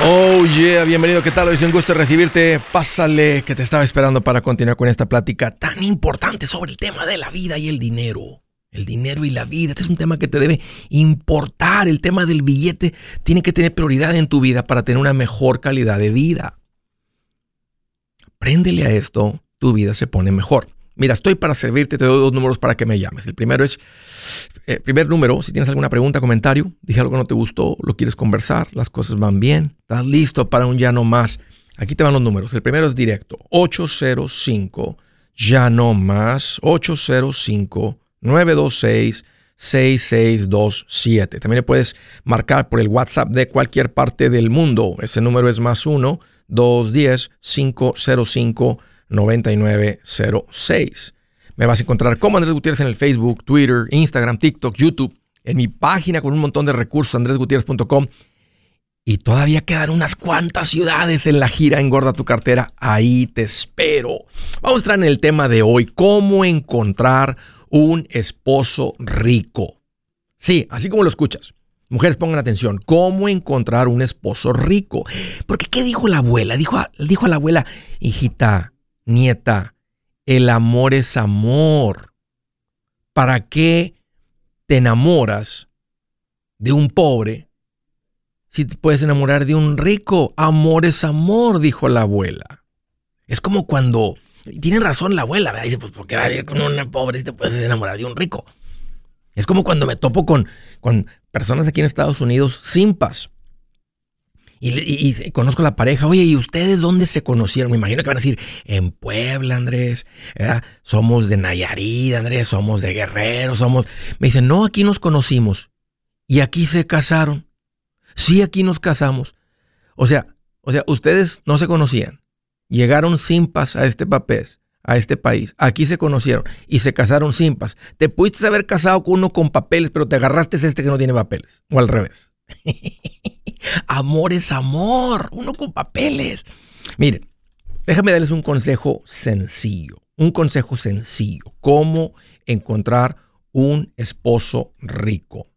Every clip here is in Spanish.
Oh yeah, bienvenido, ¿qué tal? Hoy es un gusto recibirte. Pásale, que te estaba esperando para continuar con esta plática tan importante sobre el tema de la vida y el dinero. El dinero y la vida, este es un tema que te debe importar. El tema del billete tiene que tener prioridad en tu vida para tener una mejor calidad de vida. Préndele a esto, tu vida se pone mejor. Mira, estoy para servirte, te doy dos números para que me llames. El primero es, eh, primer número, si tienes alguna pregunta, comentario, dije algo que no te gustó, lo quieres conversar, las cosas van bien, estás listo para un ya no más. Aquí te van los números. El primero es directo, 805, ya no más, 805 926 6627. También le puedes marcar por el WhatsApp de cualquier parte del mundo. Ese número es más 1 210 505 9906. Me vas a encontrar como Andrés Gutiérrez en el Facebook, Twitter, Instagram, TikTok, YouTube, en mi página con un montón de recursos, andresgutierrez.com. Y todavía quedan unas cuantas ciudades en la gira Engorda tu cartera. Ahí te espero. Vamos a entrar en el tema de hoy, cómo encontrar un esposo rico. Sí, así como lo escuchas. Mujeres, pongan atención. ¿Cómo encontrar un esposo rico? Porque, ¿qué dijo la abuela? Dijo dijo a la abuela, hijita, nieta, el amor es amor. ¿Para qué te enamoras de un pobre si te puedes enamorar de un rico? Amor es amor, dijo la abuela. Es como cuando, y tiene razón la abuela, ¿verdad? dice, pues ¿por qué vas a ir con un pobre si te puedes enamorar de un rico? Es como cuando me topo con, con personas aquí en Estados Unidos simpas y, conozco la pareja, oye, ¿y ustedes dónde se conocieron? Me imagino que van a decir, en Puebla, Andrés, somos de Nayarit, Andrés, somos de Guerrero, somos... Me dicen, no, aquí nos conocimos y aquí se casaron. Sí, aquí nos casamos. O sea, o sea, ustedes no se conocían, llegaron sin pas a este papel, a este país, aquí se conocieron y se casaron sin pas. Te pudiste haber casado con uno con papeles, pero te agarraste este que no tiene papeles, o al revés. amor es amor, uno con papeles. Miren, déjame darles un consejo sencillo, un consejo sencillo, cómo encontrar un esposo rico.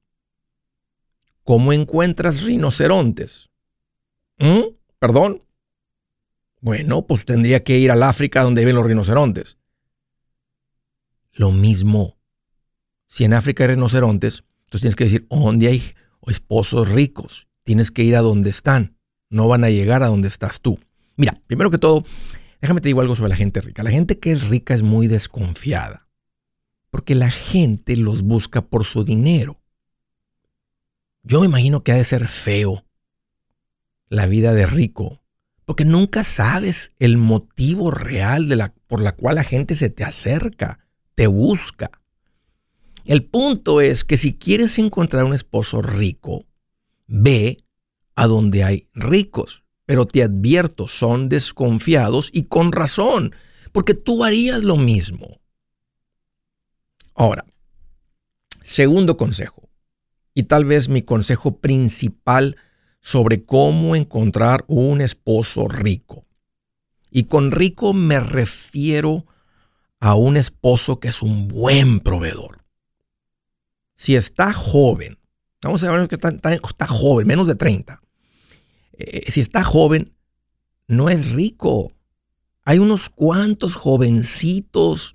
¿Cómo encuentras rinocerontes? ¿Mm? ¿Perdón? Bueno, pues tendría que ir al África donde viven los rinocerontes. Lo mismo. Si en África hay rinocerontes, entonces tienes que decir, ¿dónde hay esposos ricos? Tienes que ir a donde están. No van a llegar a donde estás tú. Mira, primero que todo, déjame te digo algo sobre la gente rica. La gente que es rica es muy desconfiada. Porque la gente los busca por su dinero. Yo me imagino que ha de ser feo la vida de rico. Porque nunca sabes el motivo real de la, por la cual la gente se te acerca, te busca. El punto es que si quieres encontrar un esposo rico, Ve a donde hay ricos, pero te advierto, son desconfiados y con razón, porque tú harías lo mismo. Ahora, segundo consejo, y tal vez mi consejo principal sobre cómo encontrar un esposo rico. Y con rico me refiero a un esposo que es un buen proveedor. Si está joven Vamos a ver que está, joven, menos de 30. Eh, si está joven, no es rico. Hay unos cuantos jovencitos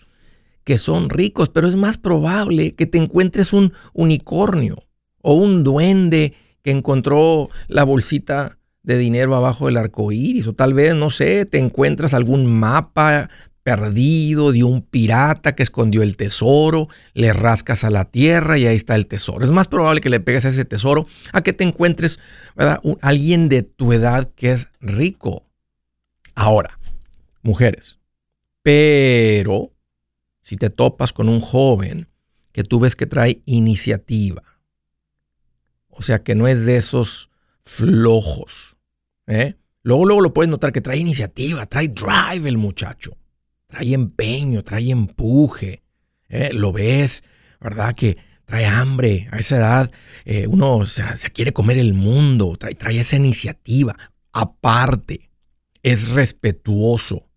que son ricos, pero es más probable que te encuentres un unicornio o un duende que encontró la bolsita de dinero abajo del arco iris, o tal vez, no sé, te encuentras algún mapa perdido, de un pirata que escondió el tesoro, le rascas a la tierra y ahí está el tesoro. Es más probable que le pegues a ese tesoro a que te encuentres ¿verdad? alguien de tu edad que es rico. Ahora, mujeres, pero si te topas con un joven que tú ves que trae iniciativa, o sea que no es de esos flojos, ¿eh? luego, luego lo puedes notar que trae iniciativa, trae drive el muchacho trae empeño, trae empuje. ¿eh? Lo ves, ¿verdad? Que trae hambre. A esa edad eh, uno se, quiere comer el mundo, trae, trae esa iniciativa. Aparte, es respetuoso.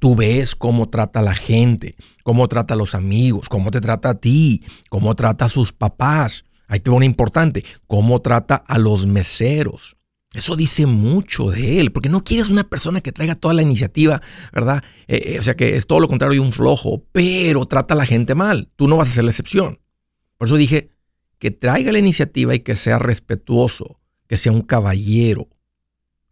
Tú ves cómo trata a la gente, cómo trata a los amigos, cómo te trata a ti, cómo trata a sus papás. Ahí te va una importante, cómo trata a los meseros. Eso dice mucho de él, porque no quieres una persona que traiga toda la iniciativa, ¿verdad? Eh, eh, o sea, que es todo lo contrario de un flojo, pero trata a la gente mal. Tú no vas a ser la excepción. Por eso dije que traiga la iniciativa y que sea respetuoso, que sea un caballero,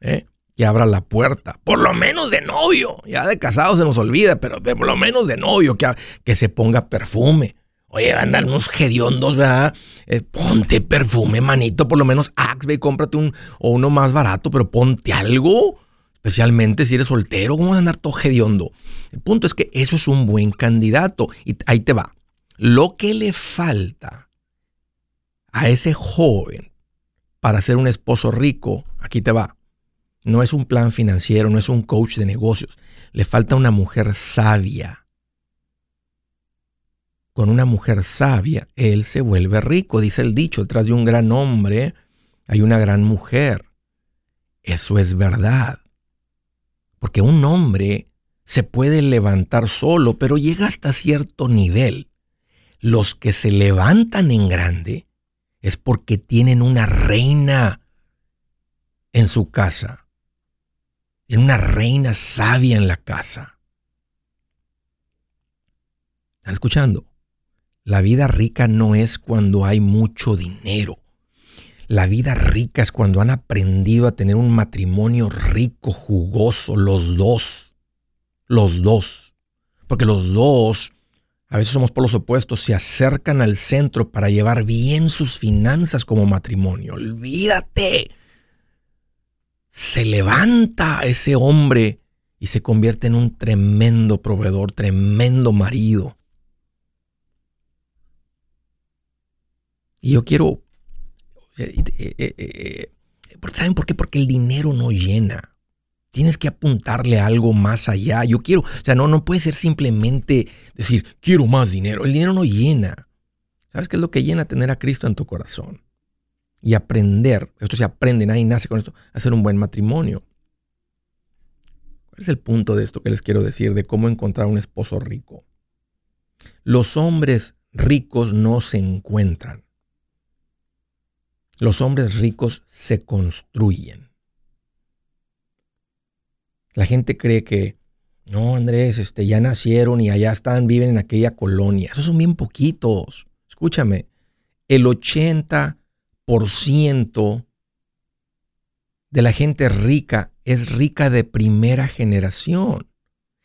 ¿eh? que abra la puerta, por lo menos de novio. Ya de casado se nos olvida, pero por lo menos de novio, que, que se ponga perfume. Oye, andan unos hediondos, ¿verdad? Eh, ponte perfume, manito, por lo menos Axe, cómprate un o uno más barato, pero ponte algo. Especialmente si eres soltero, ¿cómo vas a andar todo hediondo? El punto es que eso es un buen candidato. Y ahí te va. Lo que le falta a ese joven para ser un esposo rico, aquí te va. No es un plan financiero, no es un coach de negocios. Le falta una mujer sabia con una mujer sabia, él se vuelve rico. Dice el dicho, detrás de un gran hombre hay una gran mujer. Eso es verdad. Porque un hombre se puede levantar solo, pero llega hasta cierto nivel. Los que se levantan en grande es porque tienen una reina en su casa. Tienen una reina sabia en la casa. ¿Están escuchando? La vida rica no es cuando hay mucho dinero. La vida rica es cuando han aprendido a tener un matrimonio rico, jugoso, los dos. Los dos. Porque los dos, a veces somos por los opuestos, se acercan al centro para llevar bien sus finanzas como matrimonio. Olvídate. Se levanta ese hombre y se convierte en un tremendo proveedor, tremendo marido. Y yo quiero... Eh, eh, eh, ¿Saben por qué? Porque el dinero no llena. Tienes que apuntarle algo más allá. Yo quiero, o sea, no, no puede ser simplemente decir, quiero más dinero. El dinero no llena. ¿Sabes qué es lo que llena? Tener a Cristo en tu corazón. Y aprender, esto se aprende, nadie nace con esto, hacer un buen matrimonio. ¿Cuál es el punto de esto que les quiero decir de cómo encontrar un esposo rico? Los hombres ricos no se encuentran. Los hombres ricos se construyen. La gente cree que, no, Andrés, este, ya nacieron y allá están, viven en aquella colonia. Esos son bien poquitos. Escúchame, el 80% de la gente rica es rica de primera generación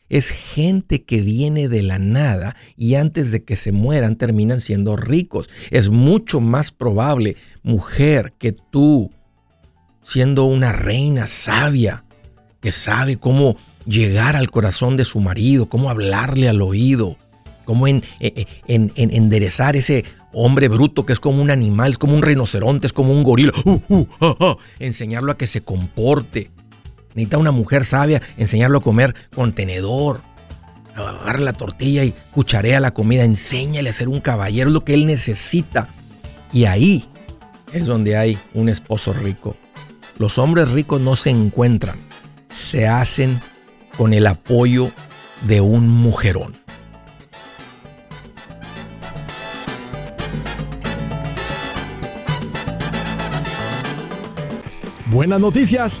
es gente que viene de la nada y antes de que se mueran terminan siendo ricos. Es mucho más probable, mujer, que tú, siendo una reina sabia, que sabe cómo llegar al corazón de su marido, cómo hablarle al oído, cómo en, eh, eh, enderezar ese hombre bruto que es como un animal, es como un rinoceronte, es como un gorila, uh, uh, ah, ah, enseñarlo a que se comporte Necesita una mujer sabia enseñarlo a comer con tenedor. Agarra la tortilla y cucharea la comida. Enséñale a ser un caballero, lo que él necesita. Y ahí es donde hay un esposo rico. Los hombres ricos no se encuentran, se hacen con el apoyo de un mujerón. Buenas noticias.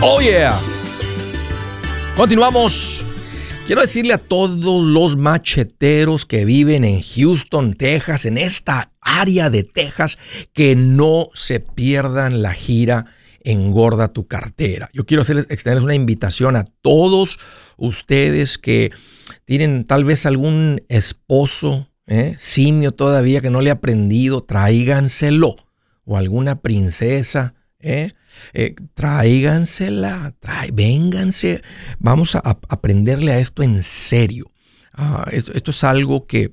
Oh yeah. Continuamos. Quiero decirle a todos los macheteros que viven en Houston, Texas, en esta área de Texas, que no se pierdan la gira Engorda tu cartera. Yo quiero hacerles, extenderles una invitación a todos ustedes que tienen tal vez algún esposo, ¿eh? simio todavía que no le ha aprendido, tráiganselo. O alguna princesa, ¿eh? Eh, tráigansela, vénganse, vamos a, aprenderle a esto en serio. Ah, esto, es algo que,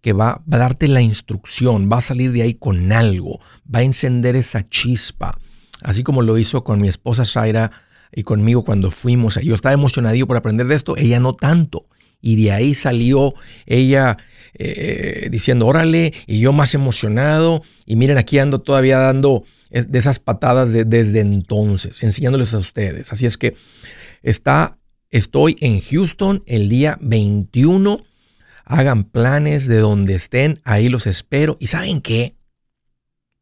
que va, va, a darte la instrucción, va a salir de ahí con algo, va a encender esa chispa, así como lo hizo con mi esposa Zaira y conmigo cuando fuimos. Yo estaba emocionado por aprender de esto, ella no tanto. Y de ahí salió ella eh, diciendo, órale, y yo más emocionado. Y miren, aquí ando todavía dando de esas patadas desde entonces, enseñándoles a ustedes. Así es que está, estoy en Houston el día 21. Hagan planes de donde estén, ahí los espero. ¿Y saben qué?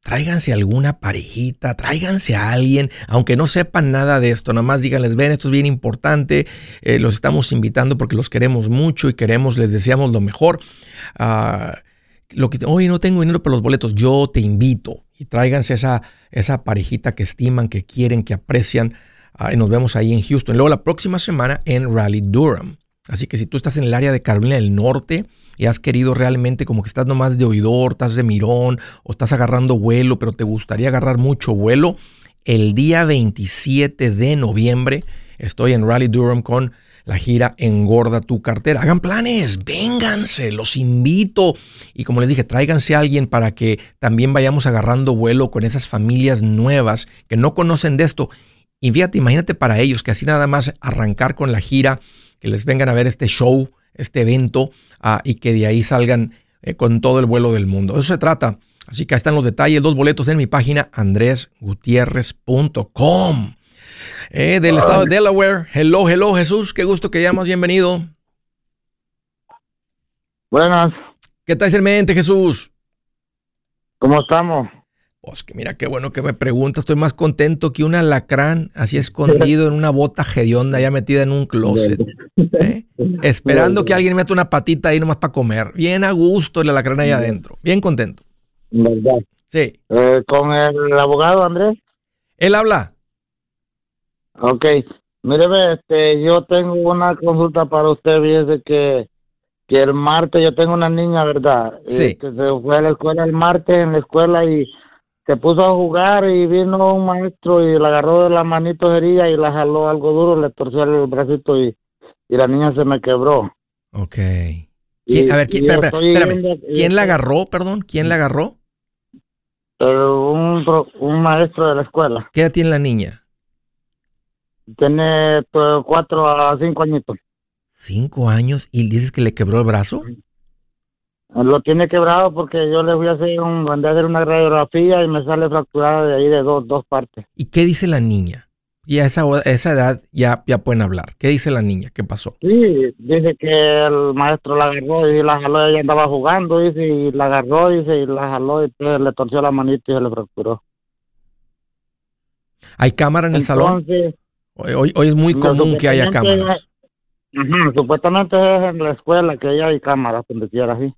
Tráiganse alguna parejita, tráiganse a alguien, aunque no sepan nada de esto, nada más díganles, ven, esto es bien importante, eh, los estamos invitando porque los queremos mucho y queremos, les deseamos lo mejor. Uh, lo que, hoy no tengo dinero para los boletos, yo te invito y tráiganse esa, esa parejita que estiman, que quieren, que aprecian. Ah, y nos vemos ahí en Houston. Luego la próxima semana en Raleigh Durham. Así que si tú estás en el área de Carolina del Norte y has querido realmente como que estás nomás de oidor, estás de mirón o estás agarrando vuelo, pero te gustaría agarrar mucho vuelo, el día 27 de noviembre estoy en Raleigh Durham con la gira Engorda tu cartera. Hagan planes, vénganse, los invito. Y como les dije, tráiganse a alguien para que también vayamos agarrando vuelo con esas familias nuevas que no conocen de esto. Y fíjate, imagínate para ellos que así nada más arrancar con la gira, que les vengan a ver este show, este evento, ah, y que de ahí salgan eh, con todo el vuelo del mundo. Eso se trata. Así que ahí están los detalles, dos boletos en mi página andresgutierrez.com. Eh, del estado de Delaware. Hello, hello, Jesús. Qué gusto que llamas. Bienvenido. Buenas. ¿Qué tal, mente, Jesús? ¿Cómo estamos? Pues que mira, qué bueno que me preguntas. Estoy más contento que un alacrán así escondido en una bota hedionda ya metida en un closet. ¿eh? Esperando que alguien meta una patita ahí nomás para comer. Bien a gusto el alacrán ahí adentro. Bien contento. ¿Verdad? Sí. Eh, ¿Con el abogado Andrés? Él habla. Ok, mire, este, yo tengo una consulta para usted, fíjese que, que el martes yo tengo una niña, ¿verdad? Sí. que se fue a la escuela el martes en la escuela y se puso a jugar y vino un maestro y la agarró de la manito herida y la jaló algo duro, le torció el bracito y, y la niña se me quebró. Ok. a ver, ¿quién, espérame, ¿quién la agarró, perdón? ¿Quién la agarró? un, un maestro de la escuela. ¿Qué edad tiene la niña? Tiene pues, cuatro a cinco añitos. ¿Cinco años? ¿Y dices que le quebró el brazo? Lo tiene quebrado porque yo le voy a hacer, un, a hacer una radiografía y me sale fracturada de ahí de dos, dos partes. ¿Y qué dice la niña? Y a esa, esa edad ya, ya pueden hablar. ¿Qué dice la niña? ¿Qué pasó? Sí, dice que el maestro la agarró y la jaló, ella andaba jugando, dice, y la agarró, dice, y la jaló y le torció la manita y se le fracturó. ¿Hay cámara en el salón? Hoy, hoy es muy común que haya cámaras. supuestamente es en la escuela que hay cámaras, donde quiera, así.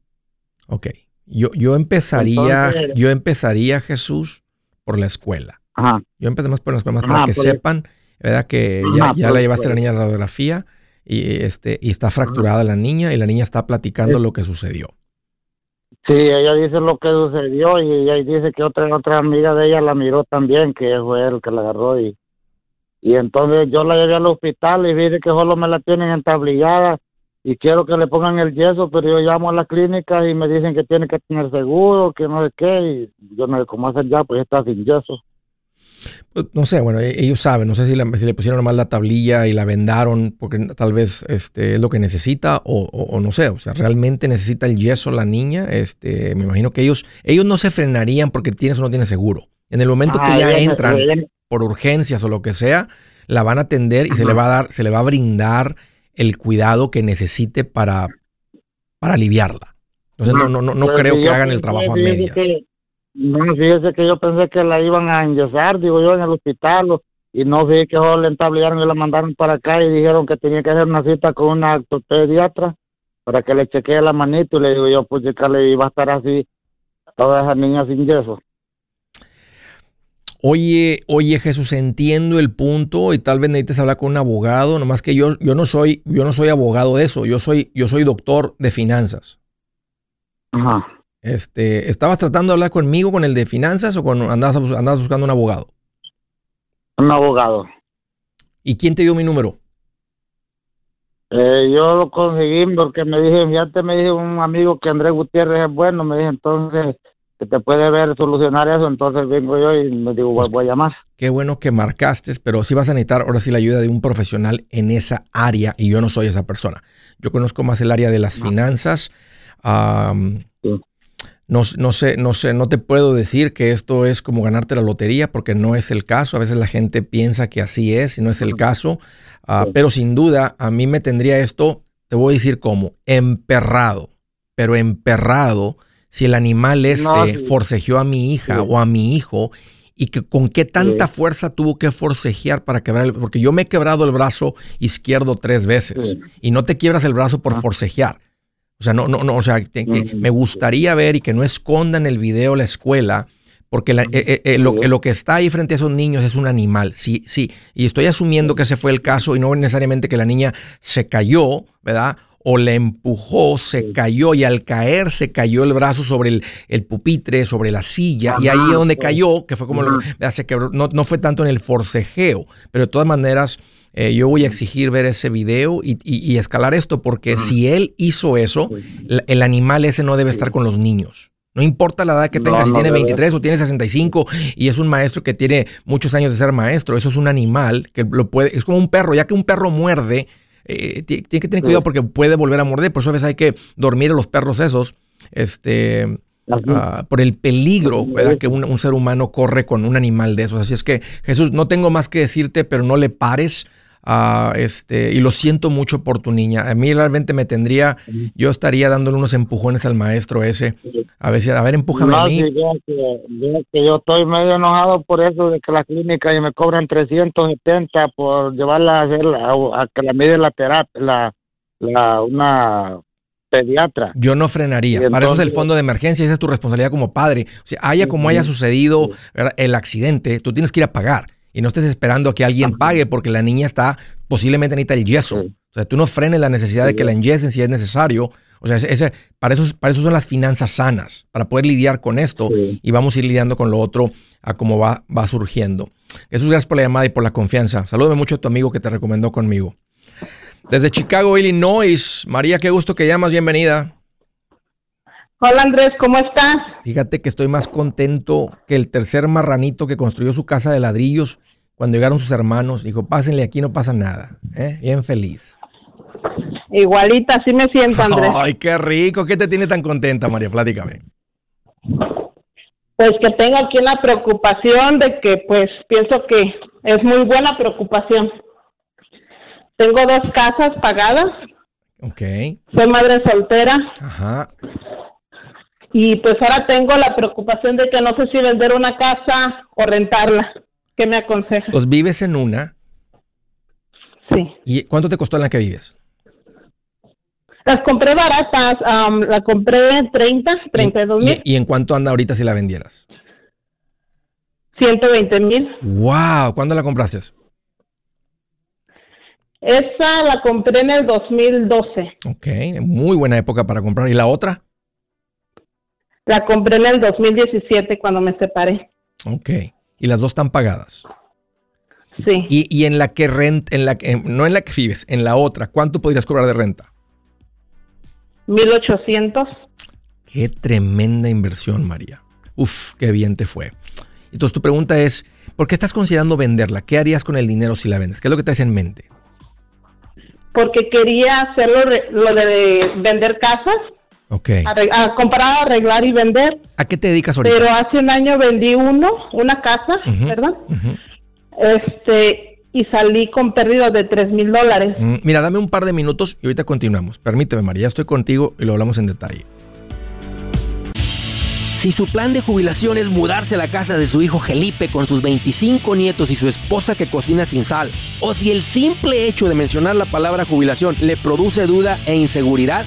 Ok. Yo, yo empezaría, yo empezaría, Jesús, por la escuela. Ajá. Yo empecé más por la escuela, para que sepan, ¿verdad? Que ya, ya la llevaste a la niña a la radiografía y, este, y está fracturada la niña y la niña está platicando lo que sucedió. Sí, ella dice lo que sucedió y ella dice que otra otra amiga de ella la miró también, que fue el que la agarró y, y entonces yo la llevé al hospital y dice que solo me la tienen entablillada y quiero que le pongan el yeso, pero yo llamo a la clínica y me dicen que tiene que tener seguro, que no sé qué, y yo no sé cómo hacer ya, pues está sin yeso. Pues, no sé, bueno, e-, ellos saben, no sé si, le pusieron nomás la tablilla y la vendaron porque tal vez este, es lo que necesita o, no sé, o sea, realmente necesita el yeso la niña, este, me imagino que ellos, ellos no se frenarían porque tienes o no tienes seguro. En el momento que ya entran por urgencias o lo que sea, la van a atender y se le va a dar, se le va a brindar el cuidado que necesite para, para aliviarla. Entonces no, no, no, no creo que hagan el trabajo a medias. No, fíjese que yo pensé que la iban a enyesar, digo yo, en el hospital, y no vi que solo le entabliaron y la mandaron para acá y dijeron que tenía que hacer una cita con una pediatra para que le chequee la manito y le digo yo, pues que le iba a estar así toda esa niña sin yeso. Oye, oye Jesús, entiendo el punto y tal vez necesites hablar con un abogado, nomás que yo, yo no soy, yo no soy abogado de eso, yo soy, yo soy doctor de finanzas. Ajá. Este, ¿Estabas tratando de hablar conmigo, con el de finanzas, o con andabas, andabas buscando un abogado? Un abogado. ¿Y quién te dio mi número? Eh, yo lo conseguí porque me dije, fíjate, me dijo un amigo que Andrés Gutiérrez es bueno, me dije entonces que te puede ver solucionar eso, entonces vengo yo y me digo, pues voy a llamar. Qué bueno que marcaste, pero sí vas a necesitar ahora sí la ayuda de un profesional en esa área y yo no soy esa persona. Yo conozco más el área de las finanzas. No, no, sé, no sé, no te puedo decir que esto es como ganarte la lotería porque no es el caso. A veces la gente piensa que así es y no es el caso. Ah, pero sin duda, a mí me tendría esto, te voy a decir cómo, emperrado, pero emperrado si el animal este forcejeó a mi hija o a mi hijo y que con qué tanta fuerza tuvo que forcejear para quebrar el, porque yo me he quebrado el brazo izquierdo tres veces y no te quiebras el brazo por ah. forcejear. O sea, no, no, no, o sea, me gustaría ver y que no escondan el video la escuela, porque eh, eh, eh, lo, lo, que está ahí frente a esos niños es un animal. Sí, sí. Y estoy asumiendo que ese fue el caso y no necesariamente que la niña se cayó, ¿verdad? O le empujó, se cayó y al caer se cayó el brazo sobre el, pupitre, sobre la silla y ahí es donde cayó, que fue como lo, se no, no fue tanto en el forcejeo, pero de todas maneras eh, yo voy a exigir ver ese video y, escalar esto, porque si él hizo eso, el animal ese no debe estar con los niños. No importa la edad que tenga, si tiene 23 o tiene 65 y es un maestro que tiene muchos años de ser maestro, eso es un animal que lo puede, es como un perro, ya que un perro muerde, eh, tiene que tener cuidado porque puede volver a morder, por eso a veces hay que dormir a los perros esos, este, ah, por el peligro que un, un, ser humano corre con un animal de esos. Así es que, Jesús, no tengo más que decirte, pero no le pares. Ah, este, y lo siento mucho por tu niña. A mí realmente me tendría, yo estaría dándole unos empujones al maestro ese. A ver, a ver, empújame a mí. que, yo estoy medio enojado por eso de que la clínica y me cobran 370 por llevarla a hacer a, que la mide la terapia, la, la, una pediatra. Yo no frenaría. Para eso es el fondo de emergencia, esa es tu responsabilidad como padre. O sea, haya como haya sucedido el accidente, tú tienes que ir a pagar y no estés esperando a que alguien pague porque la niña está posiblemente necesita el yeso. O sea, tú no frenes la necesidad de que la enyesen si es necesario. O sea, ese, para, eso, para eso son las finanzas sanas, para poder lidiar con esto y vamos a ir lidiando con lo otro a cómo va, va surgiendo. Jesús, gracias por la llamada y por la confianza. Salúdame mucho a tu amigo que te recomendó conmigo. Desde Chicago, Illinois, María, qué gusto que llamas, bienvenida. Hola Andrés, ¿cómo estás? Fíjate que estoy más contento que el tercer marranito que construyó su casa de ladrillos cuando llegaron sus hermanos. Dijo, pásenle, aquí no pasa nada. ¿eh? Bien feliz. Igualita, así me siento, Andrés. Ay, qué rico. ¿Qué te tiene tan contenta, María? Platícame. Pues que tengo aquí una preocupación de que, pues, pienso que es muy buena preocupación. Tengo dos casas pagadas. Ok. Soy madre soltera. Ajá. Y pues ahora tengo la preocupación de que no sé si vender una casa o rentarla. ¿Qué me aconsejas? Pues vives en una. Sí. ¿Y cuánto te costó en la que vives? Las compré baratas, la compré en 30, 32 mil, ¿Y, y en cuánto anda ahorita si la vendieras? 120 mil. ¡Wow! ¿Cuándo la compraste? Esa la compré en el 2012. Ok, muy buena época para comprar. ¿Y la otra? La compré en el 2017 cuando me separé. Ok. Y las dos están pagadas. Sí. Y, y en la que renta, en la que, no en la que vives, en la otra, ¿cuánto podrías cobrar de renta? 1800. Qué tremenda inversión, María. Uf, qué bien te fue. Entonces tu pregunta es, ¿por qué estás considerando venderla? ¿Qué harías con el dinero si la vendes? ¿Qué es lo que traes en mente? Porque quería hacer lo de, lo de vender casas, Ok. arreg- a comprar, arreglar y vender. ¿A qué te dedicas ahorita? Pero hace un año vendí uno, una casa, ¿verdad? ujú. Este, y salí con pérdidas de 3 mil dólares. Mm, Mira, dame un par de minutos y ahorita continuamos. Permíteme, María, estoy contigo y lo hablamos en detalle. Si su plan de jubilación es mudarse a la casa de su hijo Felipe con sus 25 nietos y su esposa que cocina sin sal, o si el simple hecho de mencionar la palabra jubilación le produce duda e inseguridad,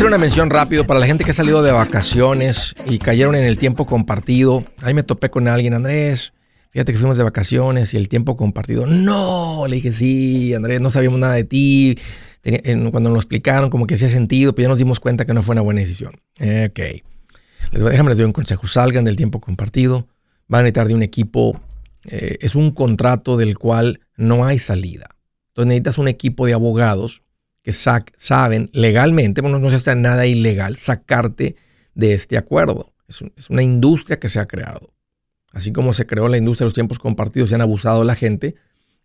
Hacer una mención rápido para la gente que ha salido de vacaciones y cayeron en el tiempo compartido. Ahí me topé con alguien, Andrés. Fíjate que fuimos de vacaciones y el tiempo compartido. No, le dije, sí, Andrés, no sabíamos nada de ti. Cuando nos explicaron, como que hacía sentido, pero ya nos dimos cuenta que no fue una buena decisión. Ok. Les déjame les doy un consejo. Salgan del tiempo compartido. Van a necesitar de un equipo. eh, es un contrato del cual no hay salida. Entonces necesitas un equipo de abogados que sac- saben legalmente, bueno, no se hace nada ilegal, sacarte de este acuerdo. Es, un- es una industria que se ha creado. Así como se creó la industria de los tiempos compartidos y han abusado de la gente,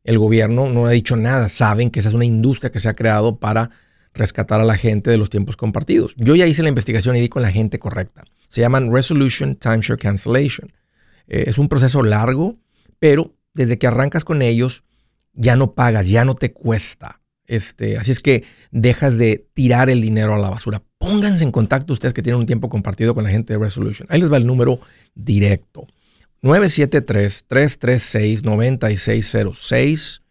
el gobierno no ha dicho nada. Saben que esa es una industria que se ha creado para rescatar a la gente de los tiempos compartidos. Yo ya hice la investigación y di con la gente correcta. Se llaman Resolution Timeshare Cancellation. Eh, es un proceso largo, pero desde que arrancas con ellos, ya no pagas, ya no te cuesta. Este, así es que dejas de tirar el dinero a la basura. Pónganse en contacto ustedes que tienen un tiempo compartido con la gente de Resolution. Ahí les va el número directo. 973-336-9606.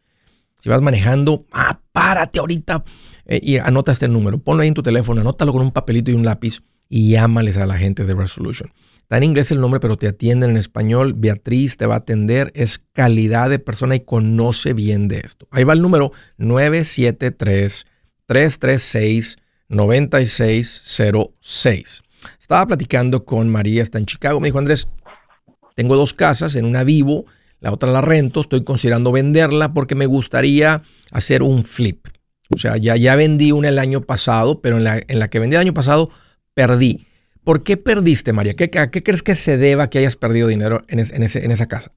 Si vas manejando, ah, párate ahorita eh, y anota este número. Ponlo ahí en tu teléfono, anótalo con un papelito y un lápiz y llámales a la gente de Resolution. Está en inglés el nombre, pero te atienden en español. Beatriz te va a atender. Es calidad de persona y conoce bien de esto. Ahí va el número 973-336-9606. Estaba platicando con María, está en Chicago. Me dijo, Andrés, tengo dos casas, en una vivo, la otra la rento. Estoy considerando venderla porque me gustaría hacer un flip. O sea, ya, ya vendí una el año pasado, pero en la, en la que vendí el año pasado perdí. ¿Por qué perdiste, María? ¿Qué, ¿A qué crees que se deba que hayas perdido dinero en, es- en ese, en esa casa?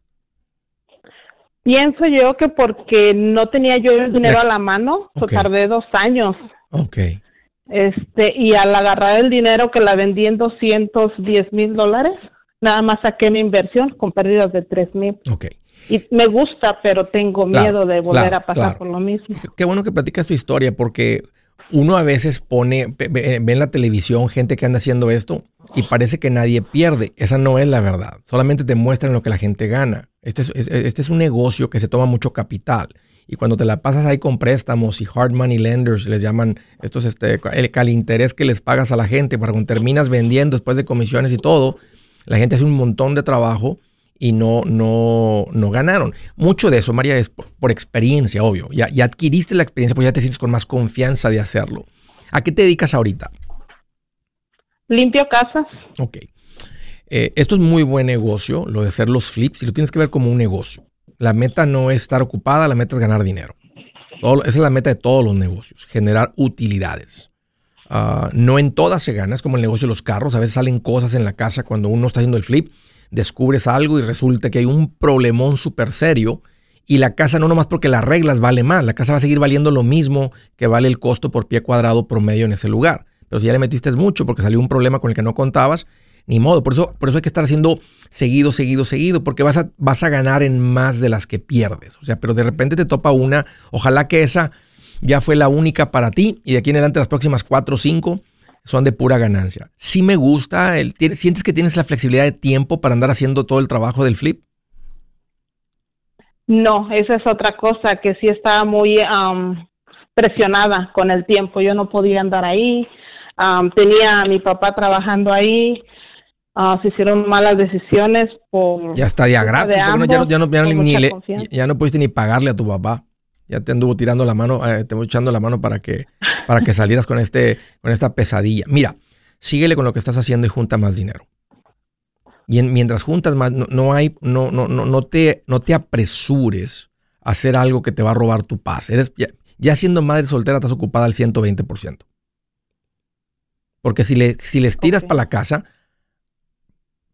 Pienso yo que porque no tenía yo el dinero a la mano, so Ok. tardé dos años. Ok. Este, y al agarrar el dinero que la vendí en 210 mil dólares, nada más saqué mi inversión con pérdidas de 3 mil. Ok. Y me gusta, pero tengo Claro, miedo de volver claro, a pasar claro. por lo mismo. Qué bueno que platicas tu historia porque uno a veces pone, ve, ve- en la televisión gente que anda haciendo esto y parece que nadie pierde. Esa no es la verdad. Solamente te muestran lo que la gente gana. Este es, es- este es un negocio que se toma mucho capital. Y cuando te la pasas ahí con préstamos y hard money lenders, les llaman estos, este, el calinterés que les pagas a la gente para cuando terminas vendiendo después de comisiones y todo, la gente hace un montón de trabajo y no, no, no ganaron. Mucho de eso, María, es por, por experiencia, obvio. Ya, ya adquiriste la experiencia, pues ya te sientes con más confianza de hacerlo. ¿A qué te dedicas ahorita? Limpio casas. Ok. Eh, esto es muy buen negocio, lo de hacer los flips, y lo tienes que ver como un negocio. La meta no es estar ocupada, la meta es ganar dinero. Todo- esa es la meta de todos los negocios, generar utilidades. Ah, no en todas se gana, es como el negocio de los carros. A veces salen cosas en la casa cuando uno está haciendo el flip, descubres algo y resulta que hay un problemón súper serio y la casa no nomás porque las reglas vale más, la casa va a seguir valiendo lo mismo que vale el costo por pie cuadrado promedio en ese lugar. Pero si ya le metiste mucho porque salió un problema con el que no contabas, ni modo. Por eso, por eso hay que estar haciendo seguido, seguido, seguido, porque vas a, vas a ganar en más de las que pierdes. O sea, pero de repente te topa una, ojalá que esa ya fue la única para ti y de aquí en adelante las próximas cuatro o cinco son de pura ganancia. Sí me gusta, el, ¿tienes- ¿sientes que tienes la flexibilidad de tiempo para andar haciendo todo el trabajo del flip? No, esa es otra cosa que sí estaba muy presionada con el tiempo. Yo no podía andar ahí. Tenía a mi papá trabajando ahí. Ah, se hicieron malas decisiones por Ya está porque no- ya, no, ya, ya ni mucha le- confianza. ya no pudiste ni pagarle a tu papá. Ya te anduvo tirando la mano, eh, te voy echando la mano para que, para que salieras con, este, con esta pesadilla. Mira, síguele con lo que estás haciendo y junta más dinero. Y en- mientras juntas más, no, no hay, no, no, no, no te, no te apresures a hacer algo que te va a robar tu paz. Eres, ya, ya siendo madre soltera estás ocupada al 120%. Porque si, le, si les tiras para la casa,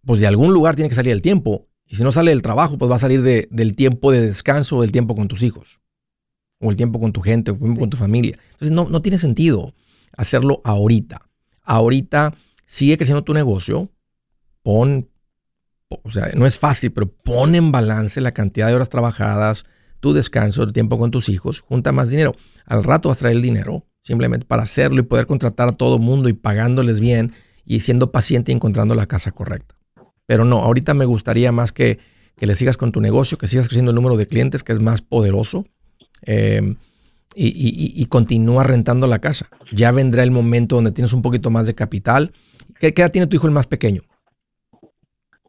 pues de algún lugar tiene que salir el tiempo. Y si no sale del trabajo, pues va a salir de- del tiempo de descanso o del tiempo con tus hijos. O el tiempo con tu gente, o el tiempo con tu familia. Entonces no, no tiene sentido hacerlo ahorita. Ahorita sigue creciendo tu negocio. Pon, o sea, no es fácil, pero pon en balance la cantidad de horas trabajadas, tu descanso, el tiempo con tus hijos, junta más dinero. Al rato vas a traer el dinero simplemente para hacerlo y poder contratar a todo mundo y pagándoles bien y siendo paciente y encontrando la casa correcta. Pero no, ahorita me gustaría más que, que le sigas con tu negocio, que sigas creciendo el número de clientes, que es más poderoso, eh, y, y- y- y continúa rentando la casa. Ya vendrá el momento donde tienes un poquito más de capital. ¿Qué, qué edad tiene tu hijo el más pequeño?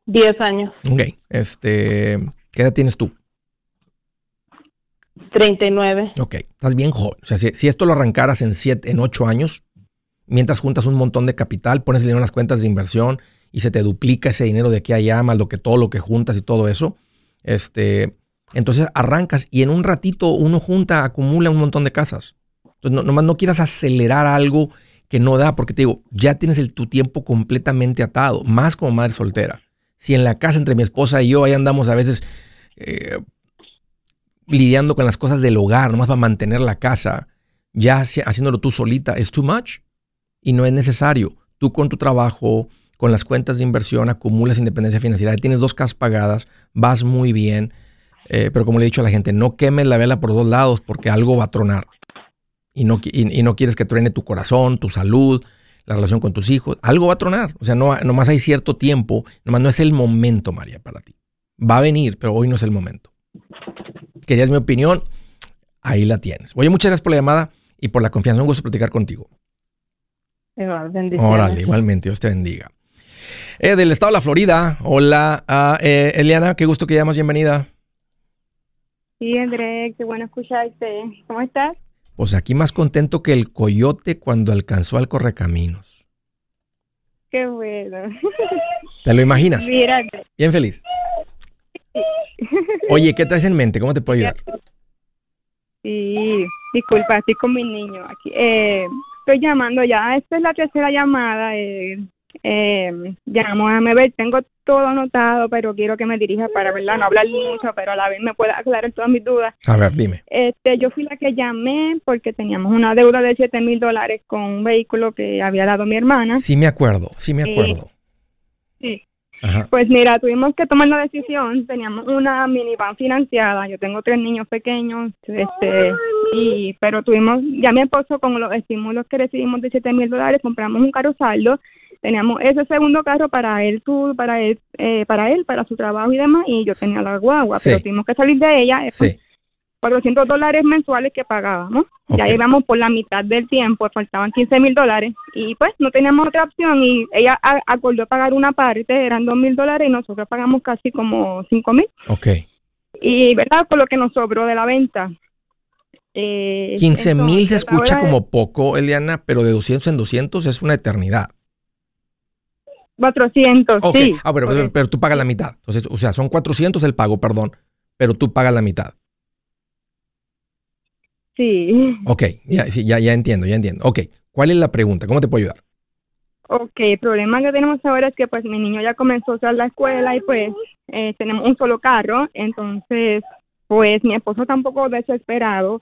Diez años, Ok, este, ¿qué edad tienes tú? 39. Ok, estás bien joven. O sea, si, si esto lo arrancaras en siete, en ocho años, mientras juntas un montón de capital, pones el dinero en las cuentas de inversión y se te duplica ese dinero de aquí a allá, más lo que todo lo que juntas y todo eso, este, entonces arrancas y en un ratito uno junta, acumula un montón de casas. Entonces, no, nomás no quieras acelerar algo que no da, porque te digo, ya tienes tu tiempo completamente atado, más como madre soltera. Si en la casa entre mi esposa y yo ahí andamos a veces eh, lidiando con las cosas del hogar, nomás para mantener la casa, ya haci- haciéndolo tú solita, es too much y no es necesario. Tú con tu trabajo, con las cuentas de inversión, acumulas independencia financiera, tienes dos casas pagadas, vas muy bien, eh, pero como le he dicho a la gente, no quemes la vela por dos lados porque algo va a tronar y no, y, y no quieres que truene tu corazón, tu salud, la relación con tus hijos, algo va a tronar. O sea, no, nomás hay cierto tiempo, nomás no es el momento, María, para ti. Va a venir, pero hoy no es el momento. Querías mi opinión, ahí la tienes. Oye, muchas gracias por la llamada y por la confianza. Un gusto platicar contigo. Igual, bendiciones. Órale, igualmente, Dios te bendiga. Eh, del estado de la Florida, hola, ah, eh, Eliana, qué gusto que llamas, bienvenida. Sí, André, qué bueno escucharte. ¿Cómo estás? Pues aquí más contento que el coyote cuando alcanzó al correcaminos. Qué bueno. ¿Te lo imaginas? Mira, Bien feliz. Oye, ¿qué traes en mente? ¿Cómo te puedo ayudar? sí, disculpa, estoy con mi niño aquí. Eh, estoy llamando ya, esta es la tercera llamada. Eh, eh, llamo a ver, tengo todo anotado, pero quiero que me dirija para, ¿verdad? No hablar mucho, pero a la vez me pueda aclarar todas mis dudas. A ver, dime. Este, yo fui la que llamé porque teníamos una deuda de 7 mil dólares con un vehículo que había dado mi hermana. Sí me acuerdo, sí me Eh, acuerdo. Sí. Ajá. Pues mira, tuvimos que tomar la decisión. Teníamos una minivan financiada. Yo tengo tres niños pequeños, este, y pero tuvimos, ya mi esposo con los estímulos que recibimos de siete mil dólares, compramos un carro saldo. Teníamos ese segundo carro para él, su, para él, eh, para él, para su trabajo y demás, y yo tenía la guagua, Sí. pero tuvimos que salir de ella. eh, Sí. 400 dólares mensuales que pagábamos. Ya Ok. íbamos por la mitad del tiempo, faltaban 15 mil dólares y pues no teníamos otra opción y ella a- acordó pagar una parte, eran 2 mil dólares y nosotros pagamos casi como 5 mil. Ok. Y, ¿verdad? Por lo que nos sobró de la venta. Eh, 15 mil se escucha como poco, Eliana, pero de 200 en 200 es una eternidad. 400, Ok. sí. ah, pero, correcto. pero tú pagas la mitad. Entonces, o sea, son 400 el pago, perdón, pero tú pagas la mitad. Sí. Ok, ya, sí, ya, ya entiendo, ya entiendo. Ok, ¿cuál es la pregunta? ¿Cómo te puedo ayudar? Ok, el problema que tenemos ahora es que pues mi niño ya comenzó a usar la escuela y pues eh, tenemos un solo carro, entonces pues mi esposo está un poco desesperado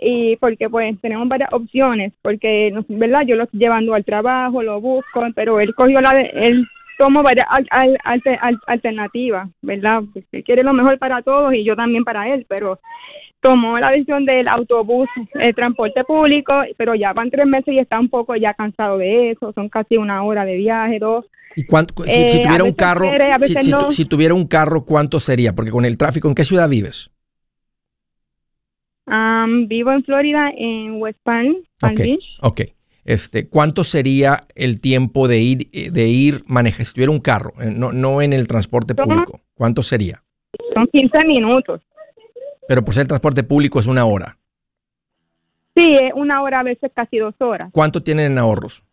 y porque pues tenemos varias opciones, porque verdad yo lo estoy llevando al trabajo, lo busco, pero él cogió la, de- él tomó varias al- al- alte- al- alternativas, verdad, porque él quiere lo mejor para todos y yo también para él, pero tomó la decisión del autobús, el transporte público, pero ya van tres meses y está un poco ya cansado de eso, son casi una hora de viaje, dos. ¿Y cuánto, si, Eh, si tuviera un carro, quiere, si tuviera un carro, ¿cuánto sería? Porque con el tráfico, ¿en qué ciudad vives? Vivo en Florida, en West Palm, Palm Ok, Beach. ok. Este, ¿cuánto sería el tiempo de ir, eh, de ir manejar, si tuviera un carro, eh, no, no en el transporte público? ¿Cuánto sería? Son 15 minutos. Pero por ser el transporte público es una hora. Sí, es una hora, a veces casi dos horas. ¿Cuánto tienen en ahorros?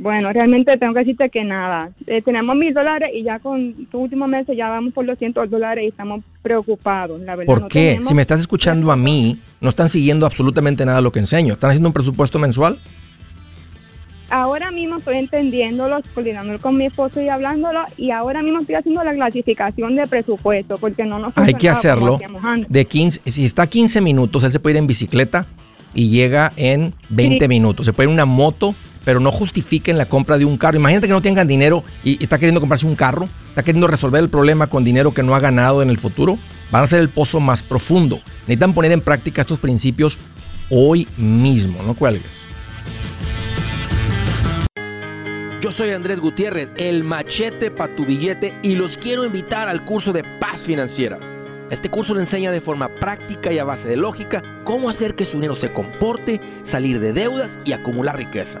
Bueno, realmente tengo que decirte que nada. Eh, tenemos mil dólares y ya con tu último mes ya vamos por los cientos dólares y estamos preocupados, la verdad. ¿Por no qué? tenemos- Si me estás escuchando a mí, no están siguiendo absolutamente nada lo que enseño. ¿Están haciendo un presupuesto mensual? Ahora mismo estoy entendiéndolo, coordinándolo con mi esposo y hablándolo, y ahora mismo estoy haciendo la clasificación de presupuesto, porque no nos Hay que hacerlo. De 15, si está a 15 minutos, él se puede ir en bicicleta y llega en 20 Sí. minutos. Se puede ir en una moto, pero no justifiquen la compra de un carro. Imagínate que no tengan dinero y está queriendo comprarse un carro, está queriendo resolver el problema con dinero que no ha ganado en el futuro. Van a ser el pozo más profundo. Necesitan poner en práctica estos principios hoy mismo. No cuelgues. Yo soy Andrés Gutiérrez, el machete para tu billete y los quiero invitar al curso de paz financiera. Este curso le enseña de forma práctica y a base de lógica cómo hacer que su dinero se comporte, salir de deudas y acumular riqueza.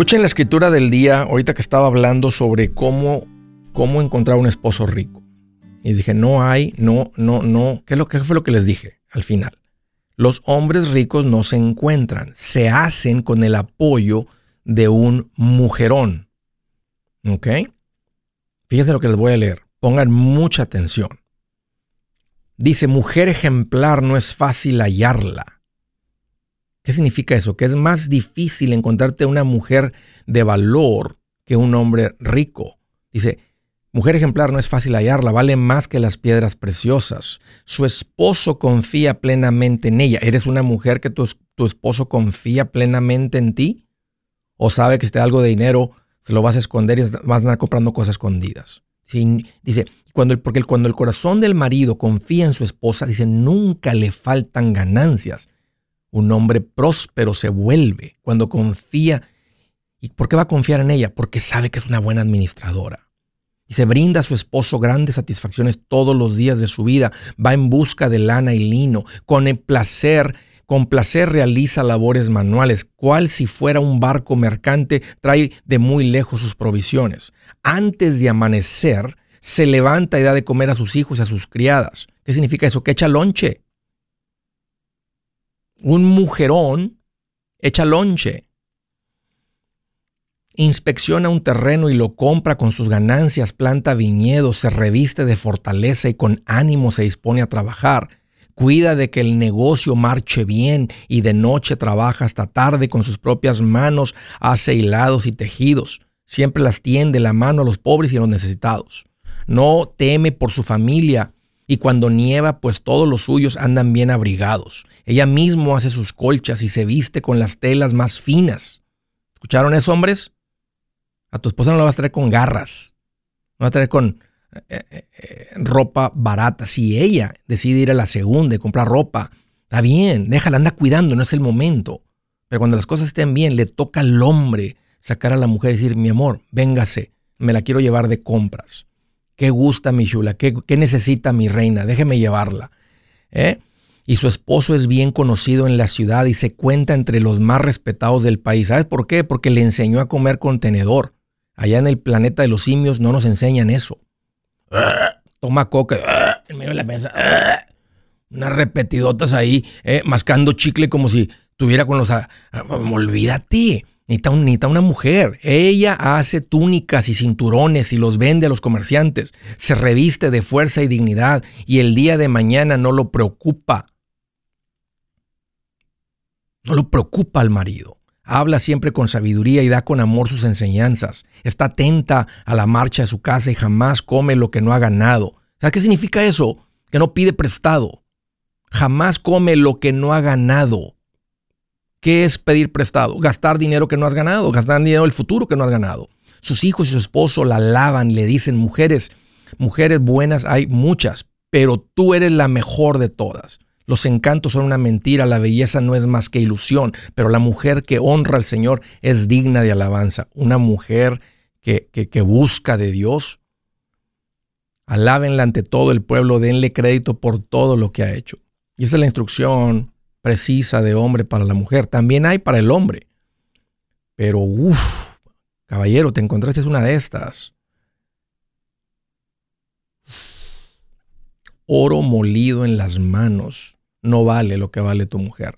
Escuchen la escritura del día, ahorita que estaba hablando sobre cómo, cómo encontrar un esposo rico. Y dije, no hay, no, no, no. ¿Qué, lo, ¿Qué fue lo que les dije al final? Los hombres ricos no se encuentran, se hacen con el apoyo de un mujerón. ¿Ok? Fíjense lo que les voy a leer. Pongan mucha atención. Dice, mujer ejemplar no es fácil hallarla. ¿Qué significa eso? Que es más difícil encontrarte una mujer de valor que un hombre rico. Dice, mujer ejemplar no es fácil hallarla, vale más que las piedras preciosas. Su esposo confía plenamente en ella. ¿Eres una mujer que tu, tu esposo confía plenamente en ti? ¿O sabe que si te da algo de dinero, se lo vas a esconder y vas a andar comprando cosas escondidas? Dice, cuando porque cuando el corazón del marido confía en su esposa, dice, nunca le faltan ganancias. Un hombre próspero se vuelve cuando confía. ¿Y por qué va a confiar en ella? Porque sabe que es una buena administradora. Y se brinda a su esposo grandes satisfacciones todos los días de su vida. Va en busca de lana y lino. Con el placer, con placer realiza labores manuales. Cual si fuera un barco mercante, trae de muy lejos sus provisiones. Antes de amanecer, se levanta y da de comer a sus hijos y a sus criadas. ¿Qué ¿Qué significa eso? Que echa lonche. Un mujerón echa lonche. Inspecciona un terreno y lo compra con sus ganancias, planta viñedos, se reviste de fortaleza y con ánimo se dispone a trabajar. Cuida de que el negocio marche bien y de noche trabaja hasta tarde con sus propias manos, hace hilados y tejidos. Siempre las tiende la mano a los pobres y a los necesitados. No teme por su familia y cuando nieva, pues todos los suyos andan bien abrigados. Ella mismo hace sus colchas y se viste con las telas más finas. ¿Escucharon eso, hombres? A tu esposa no la vas a traer con garras. No vas a traer con eh, eh, eh, ropa barata. Si ella decide ir a la segunda y comprar ropa, está bien, déjala, anda cuidando, no es el momento. Pero cuando las cosas estén bien, le toca al hombre sacar a la mujer y decir, mi amor, véngase, me la quiero llevar de compras. ¿Qué gusta mi chula? ¿Qué, qué necesita mi reina? Déjeme llevarla. ¿Eh? Y su esposo es bien conocido en la ciudad y se cuenta entre los más respetados del país. ¿Sabes por qué? Porque le enseñó a comer con tenedor. Allá en el planeta de los simios no nos enseñan eso. Toma coca en medio de la mesa. Unas repetidotas ahí, eh, mascando chicle como si tuviera con los... ah, ah, olvídate. Necesita, un- una mujer. Ella hace túnicas y cinturones y los vende a los comerciantes. Se reviste de fuerza y dignidad y el día de mañana no lo preocupa. No lo preocupa al marido. Habla siempre con sabiduría y da con amor sus enseñanzas. Está atenta a la marcha de su casa y jamás come lo que no ha ganado. ¿Sabes qué significa eso? Que no pide prestado. Jamás come lo que no ha ganado. ¿Qué es pedir prestado? Gastar dinero que no has ganado, gastar dinero del futuro que no has ganado. Sus hijos y su esposo la alaban, le dicen, mujeres, mujeres buenas hay muchas, pero tú eres la mejor de todas. Los encantos son una mentira, la belleza no es más que ilusión, pero la mujer que honra al Señor es digna de alabanza. Una mujer que, que, busca de Dios, alábenla ante todo el pueblo, denle crédito por todo lo que ha hecho. Y esa es la instrucción precisa de hombre para la mujer. También hay para el hombre. Pero, uff, caballero, te encontraste una de estas. Oro molido en las manos no vale lo que vale tu mujer.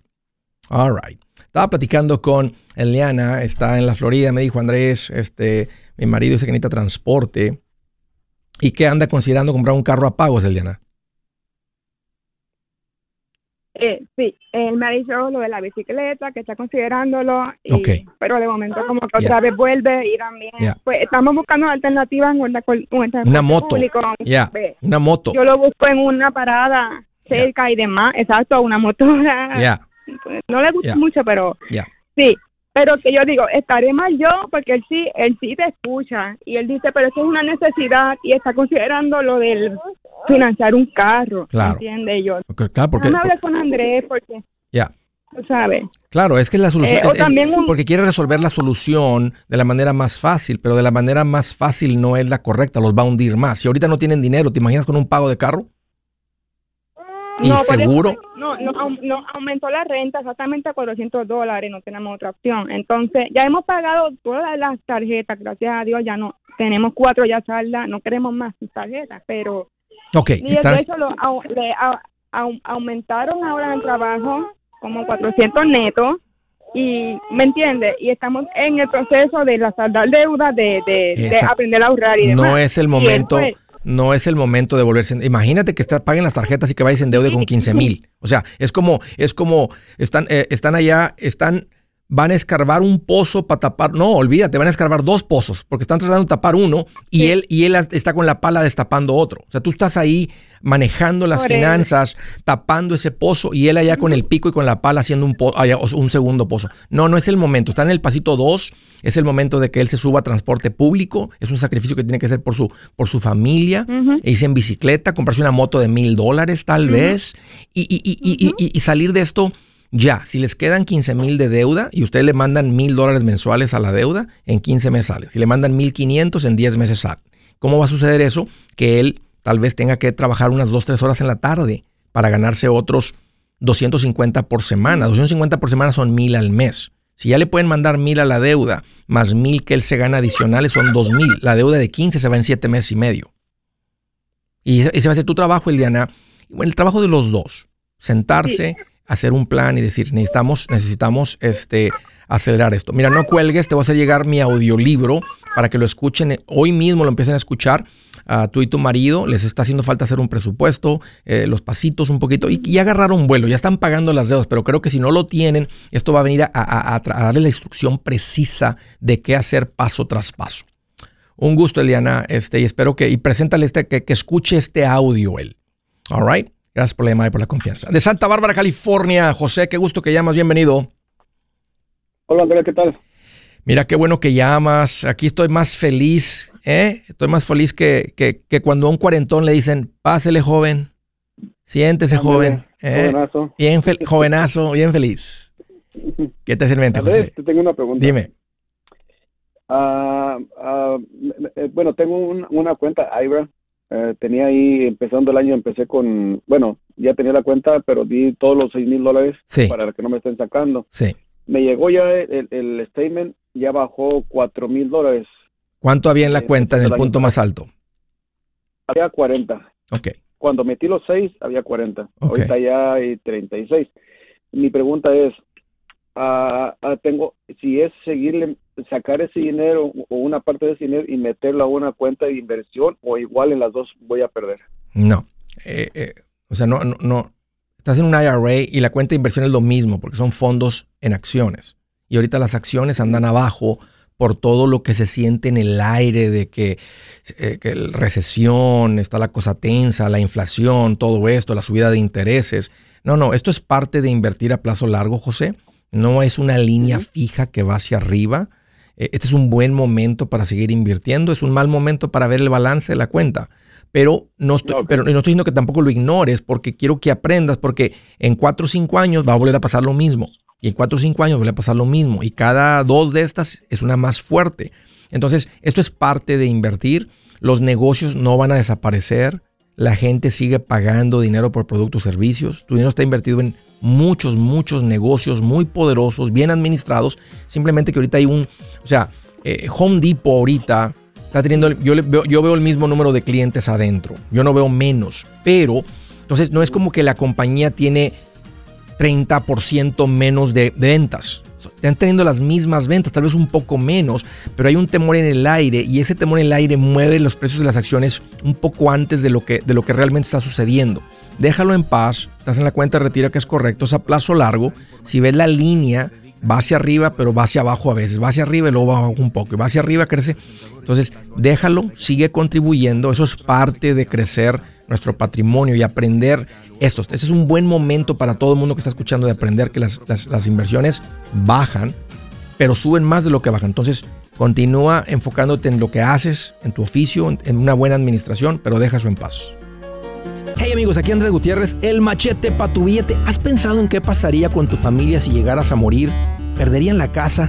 All right. Estaba platicando con Eliana, está en la Florida, me dijo Andrés, este, mi marido dice que necesita transporte y que anda considerando comprar un carro a pagos, Eliana. Eh, sí, él me ha dicho lo de la bicicleta, que está considerándolo, y- pero de momento como que otra vez vuelve y también, pues estamos buscando alternativas en col- en Una moto. público. Una moto. Yo lo busco en una parada cerca y demás, exacto, una motora. Ya, Pues, No le gusta mucho, pero sí. Pero que yo digo, estaré mal yo, porque él sí, él sí te escucha. Y él dice, pero eso es una necesidad y está considerando lo del financiar un carro. Claro. ¿Entiendes? Y yo, Porque, claro, porque, déjame hablar con Andrés, porque, ya. tú sabes. Claro, es que la solución Eh, o es- es- también un- porque quiere resolver la solución de la manera más fácil, pero de la manera más fácil no es la correcta, los va a hundir más. Si ahorita no tienen dinero, ¿te imaginas con un pago de carro? ¿Y eso seguro? no, no, no, aumentó la renta exactamente a 400 dólares, no tenemos otra opción. Entonces, ya hemos pagado todas las tarjetas, gracias a Dios, ya no, tenemos cuatro ya saldas, no queremos más tarjetas, pero Ok, Y de hecho lo au- le au- au- aumentaron ahora el trabajo como 400 netos y me entiende y estamos en el proceso de la saldar deuda de, de, aprender a ahorrar y demás. no es el momento, no es el momento de volverse. Imagínate que está, paguen las tarjetas y que vayas en deuda con 15 mil. O sea, es como, es como, están, eh, están allá, están, van a escarbar un pozo para tapar. No, olvídate, van a escarbar dos pozos, porque están tratando de tapar uno y él, y él está con la pala destapando otro. O sea, tú estás ahí manejando las Por finanzas, tapando ese pozo, y él allá con el pico y con la pala haciendo un, po- allá, un segundo pozo. No, no es el momento. Está en el pasito 2, es el momento de que él se suba a transporte público. Es un sacrificio que tiene que hacer por su, por su familia. E irse en bicicleta, comprarse una moto de mil dólares tal vez, y, y- y- y- y- y salir de esto ya. Si les quedan 15 mil de deuda y ustedes le mandan mil dólares mensuales a la deuda, en 15 meses sale. Si le mandan 1500, en 10 meses sale. ¿Cómo va a suceder eso? Que él tal vez tenga que trabajar unas 2, 3 horas en la tarde para ganarse otros 250 por semana. 250 por semana son mil al mes. Si ya le pueden mandar mil a la deuda, más mil que él se gana adicionales, son dos mil. La deuda de 15 se va en 7 meses y medio. Y ese ese va a ser tu trabajo, Eliana. bueno, el trabajo de los dos, sentarse, hacer un plan y decir, necesitamos, necesitamos este, acelerar esto. Mira, no cuelgues, te voy a hacer llegar mi audiolibro para que lo escuchen hoy mismo, lo empiecen a escuchar. A tú y tu marido les está haciendo falta hacer un presupuesto, eh, los pasitos un poquito, y ya agarraron vuelo, ya están pagando las deudas, pero creo que si no lo tienen, esto va a venir a, a darle la instrucción precisa de qué hacer paso tras paso. Un gusto, Eliana, este, y espero que, y preséntale este, que, que escuche este audio él. All right. Gracias por la llamada y por la confianza. De Santa Bárbara, California, José, qué gusto que llamas, bienvenido. Hola Andrea, ¿qué tal? Mira, qué bueno que llamas. Aquí estoy más feliz, ¿eh? Estoy más feliz que, que, que cuando a un cuarentón le dicen, pásele joven, siéntese joven. ¿eh? jovenazo. Bien jovenazo, bien feliz. ¿Qué te sirve, José? te tengo una pregunta. Dime. Ah, ah, eh, bueno, tengo un- una cuenta IRA. Eh, tenía ahí, empezando el año, empecé con, bueno, ya tenía la cuenta, pero di todos los seis mil dólares Sí. para que no me estén sacando. Sí. Me llegó ya el, el statement, ya bajó cuatro mil dólares. ¿Cuánto había en la Eh, cuenta en el punto más alto? Había 40. Ok. Cuando metí los seis, había 40. Ok. Ahorita ya hay 36. Mi pregunta es, ah, tengo, si es seguirle, sacar ese dinero o una parte de ese dinero y meterlo a una cuenta de inversión o igual en las dos voy a perder. No. Eh, eh, o sea, no, no, no. Estás en un IRA y la cuenta de inversión es lo mismo, porque son fondos en acciones. Y ahorita las acciones andan abajo por todo lo que se siente en el aire de que, eh, que el recesión, está la cosa tensa, la inflación, todo esto, la subida de intereses. No, no, esto es parte de invertir a plazo largo, José. No es una línea fija que va hacia arriba. Eh, Este es un buen momento para seguir invirtiendo, es un mal momento para ver el balance de la cuenta. Pero no estoy, pero no estoy diciendo que tampoco lo ignores porque quiero que aprendas, porque en cuatro o cinco años va a volver a pasar lo mismo. Y en cuatro o cinco años vuelve a pasar lo mismo. Y cada dos de estas es una más fuerte. Entonces, esto es parte de invertir. Los negocios no van a desaparecer. La gente sigue pagando dinero por productos y servicios. Tu dinero está invertido en muchos, muchos negocios muy poderosos, bien administrados. Simplemente que ahorita hay un, o sea, eh, Home Depot ahorita está teniendo, yo, le veo, yo veo el mismo número de clientes adentro. Yo no veo menos. Pero, entonces, no es como que la compañía tiene 30% menos de ventas. Están teniendo las mismas ventas, tal vez un poco menos, pero hay un temor en el aire y ese temor en el aire mueve los precios de las acciones un poco antes de lo que, de lo que realmente está sucediendo. Déjalo en paz, estás en la cuenta de retiro que es correcto, es a plazo largo. Si ves la línea, va hacia arriba, pero va hacia abajo a veces, va hacia arriba y luego va abajo un poco, y va hacia arriba, crece. Entonces, déjalo, sigue contribuyendo, eso es parte de crecer nuestro patrimonio y aprender esto. Este es un buen momento para todo el mundo que está escuchando de aprender que las, las- inversiones bajan, pero suben más de lo que bajan. Entonces, continúa enfocándote en lo que haces, en tu oficio, en, una buena administración, pero deja en paz. Hey amigos, aquí Andrés Gutiérrez, el machete para tu billete. ¿Has pensado en qué pasaría con tu familia si llegaras a morir? ¿Perderían la casa?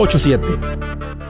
87